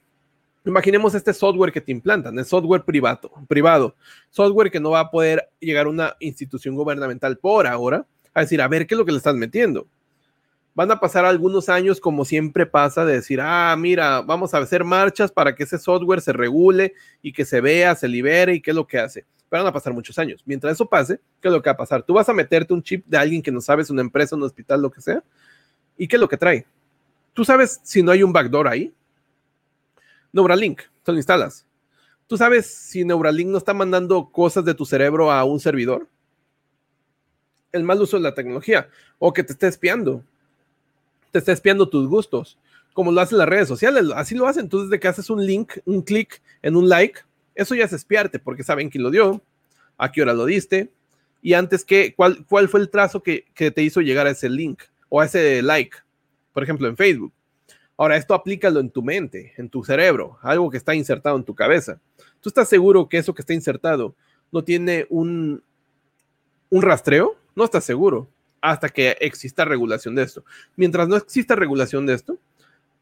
Imaginemos este software que te implantan, es software privado, privado, software que no va a poder llegar a una institución gubernamental por ahora a decir, a ver, ¿qué es lo que le estás metiendo? Van a pasar algunos años, como siempre pasa, de decir, ah, mira, vamos a hacer marchas para que ese software se regule y que se vea, se libere y qué es lo que hace. Van a pasar muchos años. Mientras eso pase, ¿qué es lo que va a pasar? Tú vas a meterte un chip de alguien que no sabes, una empresa, un hospital, lo que sea, y qué es lo que trae. ¿Tú sabes si no hay un backdoor ahí? Neuralink, te lo instalas. ¿Tú sabes si Neuralink no está mandando cosas de tu cerebro a un servidor? El mal uso de la tecnología. O que te esté espiando. Te está espiando tus gustos. Como lo hacen las redes sociales. Así lo hacen. Entonces, de que haces un link, un clic en un like, eso ya es espiarte porque saben quién lo dio, a qué hora lo diste y antes que, cuál, cuál fue el trazo que, que te hizo llegar a ese link o a ese like. Por ejemplo, en Facebook Ahora, esto aplícalo en tu mente, en tu cerebro, algo que está insertado en tu cabeza. ¿Tú estás seguro que eso que está insertado no tiene un, un rastreo? No estás seguro hasta que exista regulación de esto. Mientras no exista regulación de esto,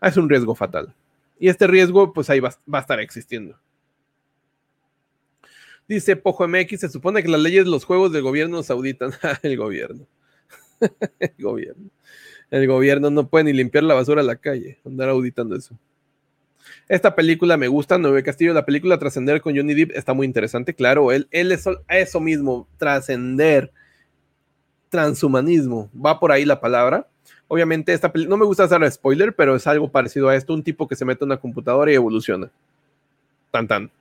es un riesgo fatal. Y este riesgo, pues ahí va, va a estar existiendo. Dice Pojo MX, se supone que las leyes de los juegos del gobierno nos auditan. el gobierno. el gobierno. El gobierno no puede ni limpiar la basura a la calle, andar auditando eso. Esta película me gusta, Nueve Castillo, la película Trascender con Johnny Depp está muy interesante, claro, él, él es eso mismo, trascender, transhumanismo, va por ahí la palabra. Obviamente, esta no me gusta hacer spoiler, pero es algo parecido a esto, un tipo que se mete en una computadora y evoluciona. Tan tan.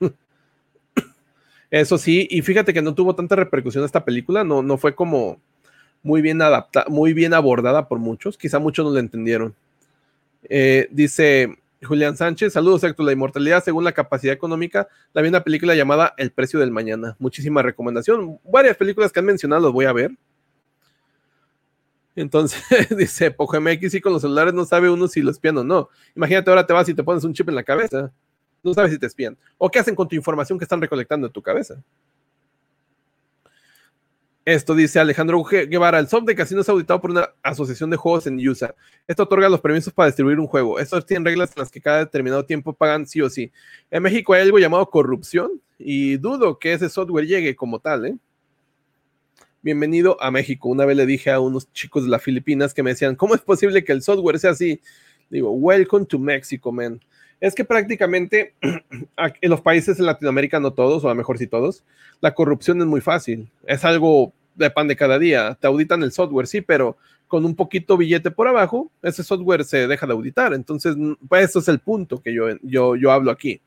Eso sí, y fíjate que no tuvo tanta repercusión esta película, no, no fue como muy bien adaptada, muy bien abordada por muchos, quizá muchos no la entendieron. Eh, dice Julián Sánchez, saludos Héctor, la inmortalidad según la capacidad económica, la vi una película llamada El precio del mañana, muchísima recomendación, varias películas que han mencionado los voy a ver. Entonces, dice Poco MX, y con los celulares no sabe uno si lo espían o no. Imagínate ahora te vas y te pones un chip en la cabeza. No sabes si te espían. O qué hacen con tu información que están recolectando en tu cabeza. Esto dice Alejandro Guevara, el soft de casino es auditado por una asociación de juegos en USA. Esto otorga los permisos para distribuir un juego. Estos tienen reglas en las que cada determinado tiempo pagan sí o sí. En México hay algo llamado corrupción y dudo que ese software llegue como tal. ¿eh? Bienvenido a México. Una vez le dije a unos chicos de las Filipinas que me decían, ¿cómo es posible que el software sea así? Digo, welcome to Mexico, man es que prácticamente en los países de Latinoamérica, no todos, o a mejor sí todos, la corrupción es muy fácil. Es algo de pan de cada día. Te auditan el software, sí, pero con un poquito billete por abajo, ese software se deja de auditar. Entonces, pues eso es el punto que yo, yo, yo hablo aquí.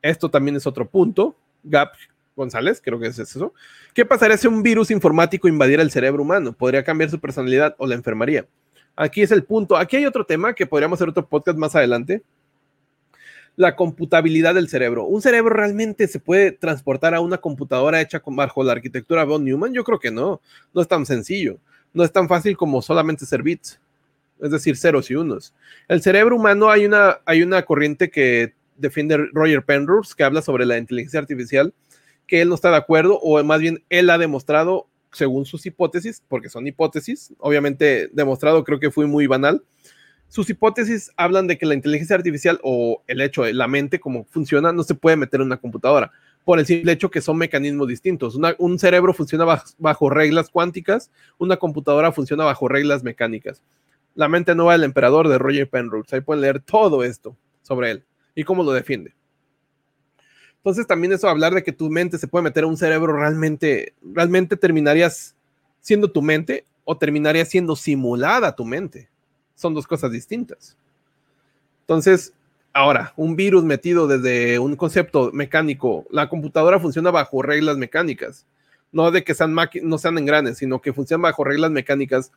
Esto también es otro punto. Gap González, creo que es eso. ¿Qué pasaría si un virus informático invadiera el cerebro humano? ¿Podría cambiar su personalidad o la enfermaría? Aquí es el punto. Aquí hay otro tema que podríamos hacer otro podcast más adelante, la computabilidad del cerebro. ¿Un cerebro realmente se puede transportar a una computadora hecha bajo la arquitectura von Neumann? Yo creo que no. No es tan sencillo. No es tan fácil como solamente ser bits, es decir, ceros y unos. El cerebro humano hay una, hay una corriente que defiende Roger Penrose que habla sobre la inteligencia artificial, que él no está de acuerdo, o más bien él ha demostrado, según sus hipótesis, porque son hipótesis, obviamente demostrado creo que fue muy banal, sus hipótesis hablan de que la inteligencia artificial o el hecho de la mente, como funciona, no se puede meter en una computadora por el simple hecho que son mecanismos distintos. un cerebro funciona bajo, reglas cuánticas, una computadora funciona bajo reglas mecánicas. La mente nueva del emperador de Roger Penrose. Ahí pueden leer todo esto sobre él y cómo lo defiende. Entonces también eso hablar de que tu mente se puede meter en un cerebro realmente, realmente terminarías siendo tu mente o terminarías siendo simulada tu mente. Son dos cosas distintas. Entonces, ahora, un virus metido desde un concepto mecánico, la computadora funciona bajo reglas mecánicas, no de que sean no sean engranes, sino que funcionan bajo reglas mecánicas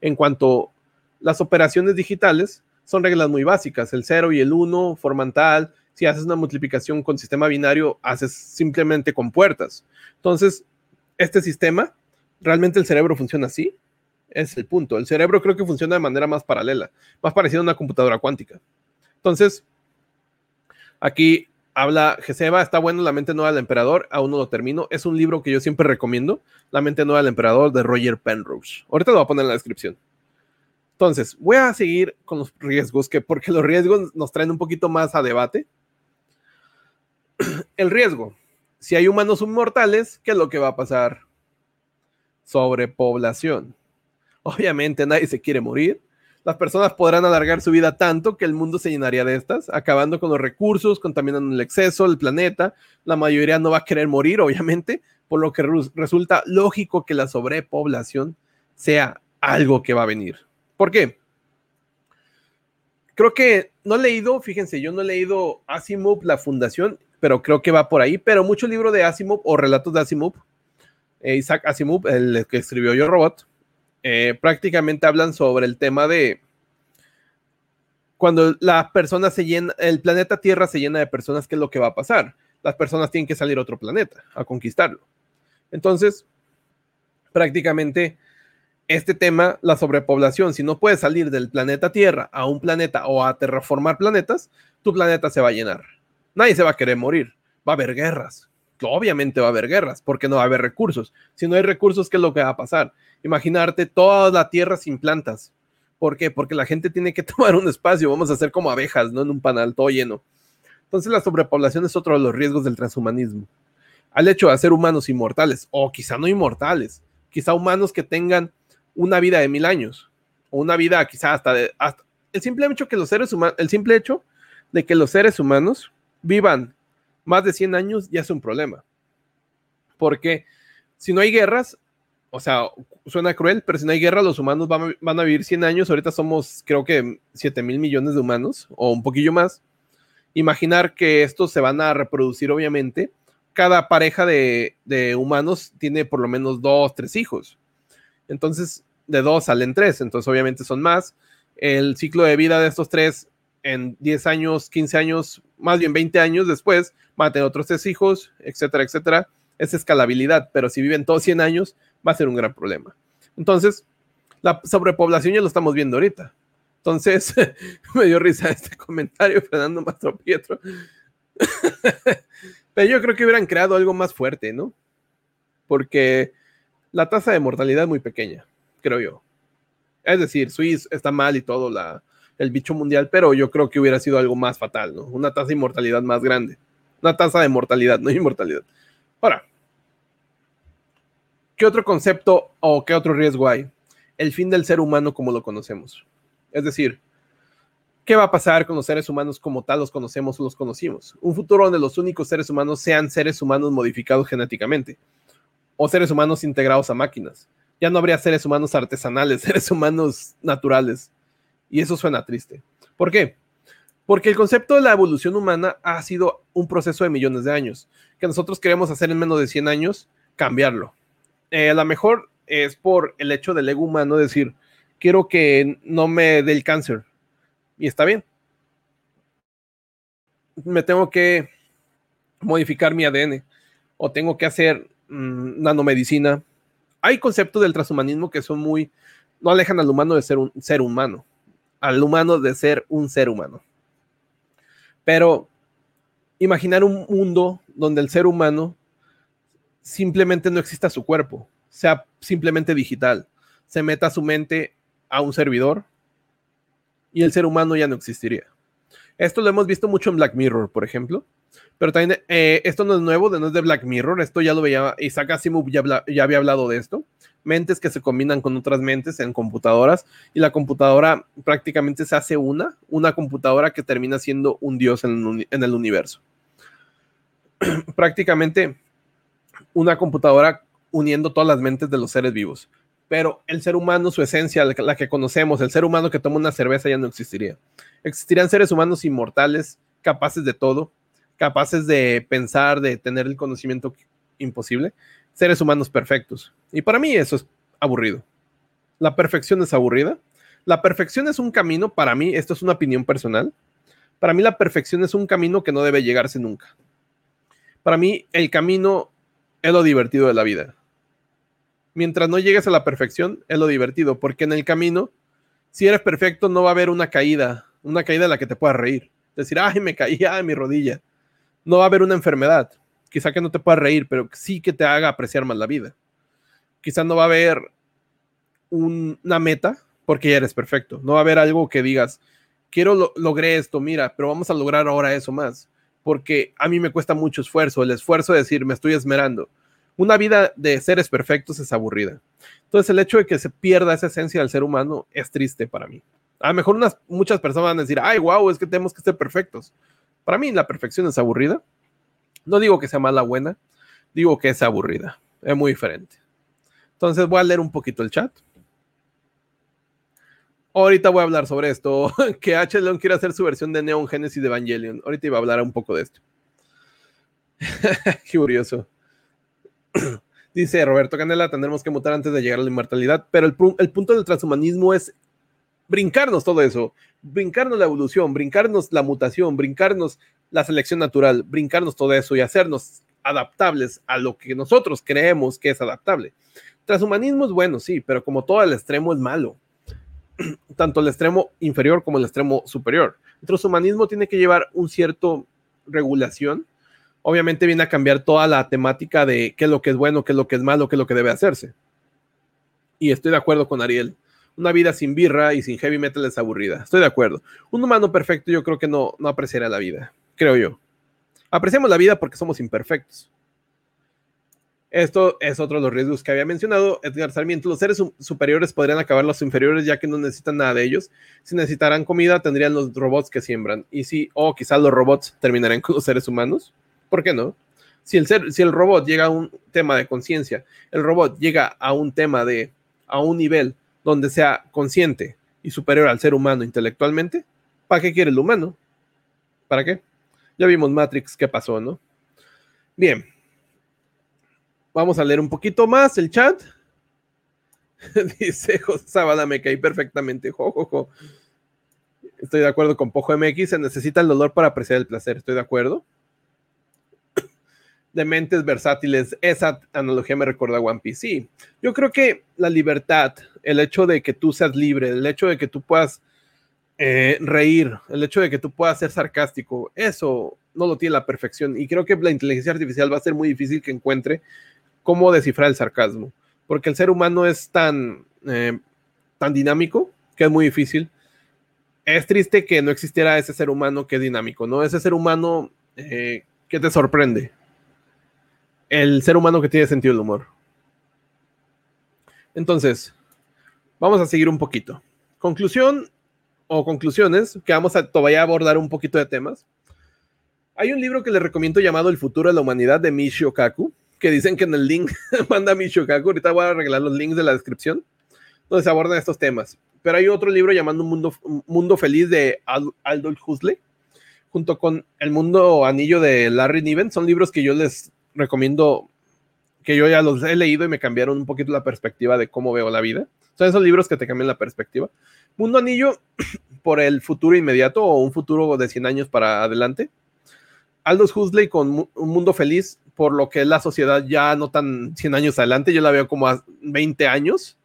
en cuanto las operaciones digitales son reglas muy básicas, el 0 y el 1 forman tal, si haces una multiplicación con sistema binario, haces simplemente con puertas. Entonces, este sistema, realmente el cerebro funciona así, es el punto. El cerebro creo que funciona de manera más paralela, más parecida a una computadora cuántica. Entonces, aquí habla Geseba, está bueno La mente nueva del emperador, aún no lo termino. Es un libro que yo siempre recomiendo, La mente nueva del emperador de Roger Penrose. Ahorita lo voy a poner en la descripción. Entonces, voy a seguir con los riesgos, que porque los riesgos nos traen un poquito más a debate. El riesgo. Si hay humanos inmortales, ¿qué es lo que va a pasar? Sobrepoblación. Obviamente nadie se quiere morir. Las personas podrán alargar su vida tanto que el mundo se llenaría de estas, acabando con los recursos, contaminando el exceso, el planeta. La mayoría no va a querer morir, obviamente, por lo que resulta lógico que la sobrepoblación sea algo que va a venir. ¿Por qué? Creo que no he leído, fíjense, yo no he leído Asimov, la fundación, pero creo que va por ahí. Pero mucho libro de Asimov o relatos de Asimov, eh, Isaac Asimov, el que escribió Yo Robot, eh, prácticamente hablan sobre el tema de cuando la persona se llena, el planeta Tierra se llena de personas, ¿qué es lo que va a pasar? Las personas tienen que salir a otro planeta a conquistarlo. Entonces, prácticamente este tema, la sobrepoblación, si no puedes salir del planeta Tierra a un planeta o a terraformar planetas, tu planeta se va a llenar. Nadie se va a querer morir. Va a haber guerras. Obviamente va a haber guerras, porque no va a haber recursos. Si no hay recursos, ¿qué es lo que va a pasar? Imaginarte toda la Tierra sin plantas. ¿Por qué? Porque la gente tiene que tomar un espacio. Vamos a hacer como abejas, ¿no? En un panal todo lleno. Entonces la sobrepoblación es otro de los riesgos del transhumanismo. Al hecho de hacer humanos inmortales, o quizá no inmortales, quizá humanos que tengan una vida de mil años, o una vida quizá hasta de... el simple hecho que los seres humanos, el simple hecho de que los seres humanos vivan más de 100 años ya es un problema. Porque si no hay guerras, o sea, suena cruel, pero si no hay guerra, los humanos van, a vivir 100 años. Ahorita somos, creo que, 7 mil millones de humanos, o un poquillo más. Imaginar que estos se van a reproducir, obviamente. Cada pareja de, de humanos tiene por lo menos dos, tres hijos. Entonces, de dos salen tres, entonces obviamente son más. El ciclo de vida de estos tres en 10 años, 15 años, más bien 20 años después, van a tener otros tres hijos, etcétera, etcétera. Es escalabilidad, pero si viven todos 100 años, va a ser un gran problema. Entonces, la sobrepoblación ya lo estamos viendo ahorita. Entonces, me dio risa este comentario, Fernando Mastro Pietro. pero yo creo que hubieran creado algo más fuerte, ¿no? Porque la tasa de mortalidad es muy pequeña, creo yo. Es decir, Suiz está mal y todo la, el bicho mundial, pero yo creo que hubiera sido algo más fatal, ¿no? Una tasa de mortalidad más grande. Una tasa de mortalidad, no inmortalidad. Ahora, ¿qué otro concepto o qué otro riesgo hay? El fin del ser humano como lo conocemos. Es decir, ¿qué va a pasar con los seres humanos como tal los conocemos o los conocimos? Un futuro donde los únicos seres humanos sean seres humanos modificados genéticamente o seres humanos integrados a máquinas. Ya no habría seres humanos artesanales, seres humanos naturales. Y eso suena triste. ¿Por qué? Porque el concepto de la evolución humana ha sido un proceso de millones de años, que nosotros queremos hacer en menos de 100 años, cambiarlo. Eh, a lo mejor es por el hecho del ego humano decir, quiero que no me dé el cáncer. Y está bien. Me tengo que modificar mi ADN o tengo que hacer Mm, nanomedicina. Hay conceptos del transhumanismo que son muy, no alejan al humano de ser un ser humano, al humano de ser un ser humano. Pero imaginar un mundo donde el ser humano simplemente no exista su cuerpo, sea simplemente digital, se meta su mente a un servidor y el ser humano ya no existiría. Esto lo hemos visto mucho en Black Mirror, por ejemplo, pero también eh, esto no es nuevo, no es de Black Mirror, esto ya lo veía, Isaac Asimov ya, había hablado de esto, mentes que se combinan con otras mentes en computadoras y la computadora prácticamente se hace una, una computadora que termina siendo un dios en el universo. prácticamente una computadora uniendo todas las mentes de los seres vivos. Pero el ser humano, su esencia, la que conocemos, el ser humano que toma una cerveza ya no existiría. Existirían seres humanos inmortales, capaces de todo, capaces de pensar, de tener el conocimiento imposible, seres humanos perfectos. Y para mí eso es aburrido. La perfección es aburrida. La perfección es un camino, para mí, esto es una opinión personal, para mí la perfección es un camino que no debe llegarse nunca. Para mí el camino es lo divertido de la vida. Mientras no llegues a la perfección, es lo divertido, porque en el camino, si eres perfecto, no va a haber una caída, una caída en la que te puedas reír. Decir, ay, me caí, ay, mi rodilla no va a haber una enfermedad. Quizá que no te pueda reír, pero sí que te haga apreciar más la vida. Quizá no va a haber una meta porque ya eres perfecto. No va a haber algo que digas, quiero lo logré esto, mira, pero vamos a lograr ahora eso más. Porque a mí me cuesta mucho esfuerzo, el esfuerzo de decir, me estoy esmerando. Una vida de seres perfectos es aburrida. Entonces el hecho de que se pierda esa esencia del ser humano es triste para mí. A lo mejor unas, muchas personas van a decir, ay, wow, es que tenemos que ser perfectos. Para mí la perfección es aburrida. No digo que sea mala o buena, digo que es aburrida. Es muy diferente. Entonces voy a leer un poquito el chat. Ahorita voy a hablar sobre esto, que H. Leon quiere hacer su versión de Neon Genesis de Evangelion. Ahorita iba a hablar un poco de esto. Qué curioso. Dice Roberto Canela, tendremos que mutar antes de llegar a la inmortalidad, pero el, punto del transhumanismo es brincarnos todo eso, brincarnos la evolución, brincarnos la mutación, brincarnos la selección natural, brincarnos todo eso y hacernos adaptables a lo que nosotros creemos que es adaptable. Transhumanismo es bueno, sí, pero como todo el extremo es malo. Tanto el extremo inferior como el extremo superior. El transhumanismo tiene que llevar un cierto regulación. Obviamente viene a cambiar toda la temática de qué es lo que es bueno, qué es lo que es malo, qué es lo que debe hacerse. Y estoy de acuerdo con Ariel. Una vida sin birra y sin heavy metal es aburrida. Estoy de acuerdo. Un humano perfecto yo creo que no, no apreciará la vida, creo yo. Apreciamos la vida porque somos imperfectos. Esto es otro de los riesgos que había mencionado Edgar Sarmiento. Los seres superiores podrían acabar los inferiores ya que no necesitan nada de ellos. Si necesitaran comida, tendrían los robots que siembran. Y si, o quizás los robots terminarían con los seres humanos. ¿Por qué no? Si el, ser, si el robot llega a un tema de conciencia, el robot llega a un tema de, a un nivel donde sea consciente y superior al ser humano intelectualmente, ¿para qué quiere el humano? ¿Para qué? Ya vimos Matrix, ¿qué pasó, no? Bien, Vamos a leer un poquito más el chat. Dice José Zavala, me caí perfectamente. Jo, Estoy de acuerdo con Pojo MX. Se necesita el dolor para apreciar el placer. Estoy de acuerdo. De mentes versátiles. Esa analogía me recuerda a One Piece. Sí, yo creo que la libertad, el hecho de que tú seas libre, el hecho de que tú puedas eh, reír, el hecho de que tú puedas ser sarcástico, eso no lo tiene la perfección. Y creo que la inteligencia artificial va a ser muy difícil que encuentre cómo descifrar el sarcasmo, porque el ser humano es tan, eh, tan dinámico que es muy difícil. Es triste que no existiera ese ser humano que es dinámico, ¿no? Ese ser humano eh, que te sorprende. El ser humano que tiene sentido del humor. Entonces, vamos a seguir un poquito. Conclusión o conclusiones, que vamos a todavía abordar un poquito de temas. Hay un libro que les recomiendo llamado El futuro de la humanidad de Michio Kaku que dicen que en el link manda mi Shokaku. Ahorita voy a arreglar los links de la descripción donde se abordan estos temas. Pero hay otro libro llamado Un Mundo, Mundo Feliz de Aldous Huxley, junto con El Mundo Anillo de Larry Niven. Son libros que yo les recomiendo, que yo ya los he leído y me cambiaron un poquito la perspectiva de cómo veo la vida. Son esos libros que te cambian la perspectiva. Mundo Anillo por el futuro inmediato o un futuro de 100 años para adelante. Aldous Huxley con Un Mundo Feliz por lo que es la sociedad ya no tan 100 años adelante, yo la veo como a 20 años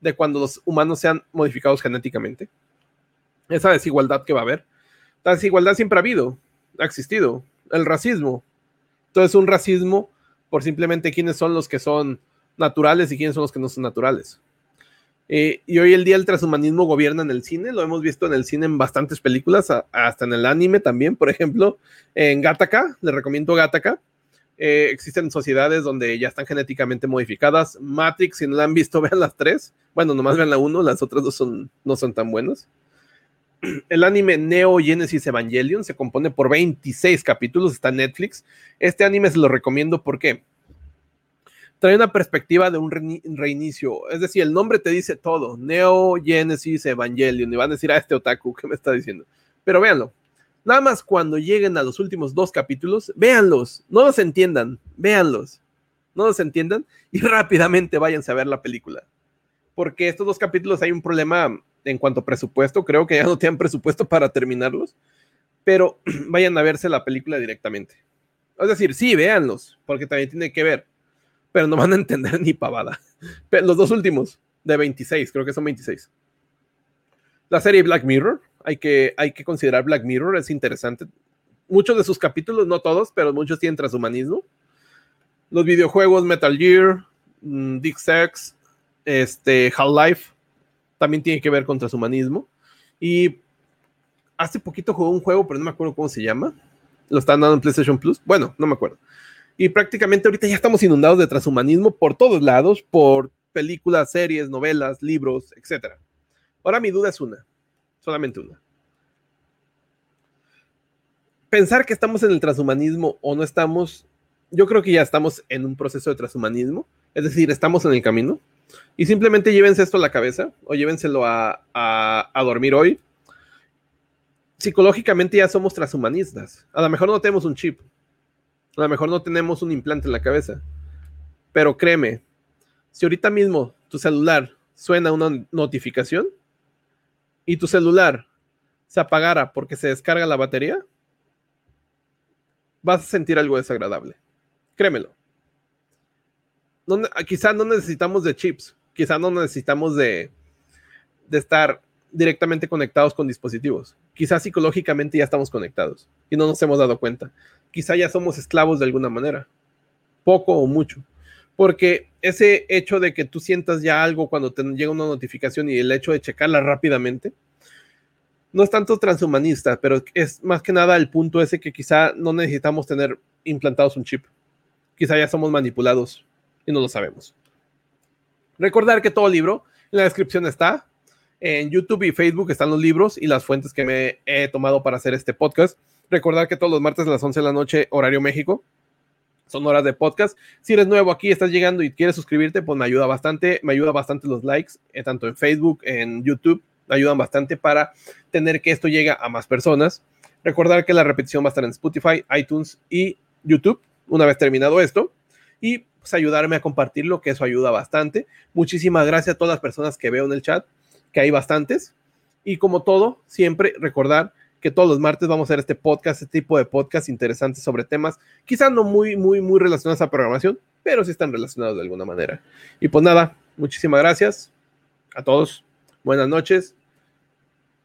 de cuando los humanos sean modificados genéticamente. Esa desigualdad que va a haber. La desigualdad siempre ha habido, ha existido. El racismo. Entonces, un racismo por simplemente quiénes son los que son naturales y quiénes son los que no son naturales. Eh, y hoy el día el transhumanismo gobierna en el cine, lo hemos visto en el cine en bastantes películas, hasta en el anime también, por ejemplo, en Gataka, le recomiendo Gataka, eh, existen sociedades donde ya están genéticamente modificadas. Matrix, si no la han visto, vean las tres. Bueno, nomás vean la uno, las otras dos son, no son tan buenas. El anime Neo Genesis Evangelion se compone por 26 capítulos, está en Netflix. Este anime se lo recomiendo porque trae una perspectiva de un reinicio. Es decir, el nombre te dice todo. Neo Genesis Evangelion. Y van a decir a este otaku, ¿qué me está diciendo? Pero véanlo, Nada más cuando lleguen a los últimos dos capítulos, véanlos, no los entiendan, véanlos, no los entiendan y rápidamente váyanse a ver la película. Porque estos dos capítulos hay un problema en cuanto a presupuesto, creo que ya no tienen presupuesto para terminarlos, pero vayan a verse la película directamente. Es decir, sí, véanlos, porque también tiene que ver, pero no van a entender ni pavada. Los dos últimos, de 26, creo que son 26. La serie Black Mirror, hay que, hay que considerar Black Mirror, es interesante. Muchos de sus capítulos, no todos, pero muchos tienen transhumanismo. Los videojuegos Metal Gear, mm, Dick Sex, este, Half-Life, también tiene que ver con transhumanismo. Y hace poquito jugué un juego, pero no me acuerdo cómo se llama. Lo están dando en PlayStation Plus. Bueno, no me acuerdo. Y prácticamente ahorita ya estamos inundados de transhumanismo por todos lados, por películas, series, novelas, libros, etc. Ahora mi duda es una solamente una. Pensar que estamos en el transhumanismo o no estamos, yo creo que ya estamos en un proceso de transhumanismo, es decir, estamos en el camino. Y simplemente llévense esto a la cabeza o llévenselo a, dormir hoy. Psicológicamente ya somos transhumanistas. A lo mejor no tenemos un chip, a lo mejor no tenemos un implante en la cabeza, pero créeme, si ahorita mismo tu celular suena una notificación, y tu celular se apagara porque se descarga la batería, vas a sentir algo desagradable. Créemelo. Quizá no necesitamos de chips, quizá no necesitamos de, de estar directamente conectados con dispositivos. Quizá psicológicamente ya estamos conectados y no nos hemos dado cuenta. Quizá ya somos esclavos de alguna manera, poco o mucho. Porque ese hecho de que tú sientas ya algo cuando te llega una notificación y el hecho de checarla rápidamente, no es tanto transhumanista, pero es más que nada el punto ese que quizá no necesitamos tener implantados un chip. Quizá ya somos manipulados y no lo sabemos. Recordar que todo libro en la descripción está. En YouTube y Facebook están los libros y las fuentes que me he tomado para hacer este podcast. Recordar que todos los martes a las 11 de la noche, horario México, son horas de podcast. Si eres nuevo aquí, estás llegando y quieres suscribirte, pues me ayuda bastante. Me ayuda bastante los likes, eh, tanto en Facebook, en YouTube. Ayudan bastante para tener que esto llegue a más personas. Recordar que la repetición va a estar en Spotify, iTunes y YouTube una vez terminado esto. Y pues ayudarme a compartirlo, que eso ayuda bastante. Muchísimas gracias a todas las personas que veo en el chat que hay bastantes. Y como todo, siempre recordar que todos los martes vamos a hacer este podcast, este tipo de podcast interesantes sobre temas, quizás no muy, muy, muy relacionados a programación, pero sí están relacionados de alguna manera. Y pues nada, muchísimas gracias a todos. Buenas noches.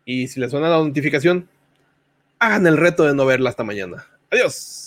Y si les suena la notificación, hagan el reto de no verla hasta mañana. Adiós.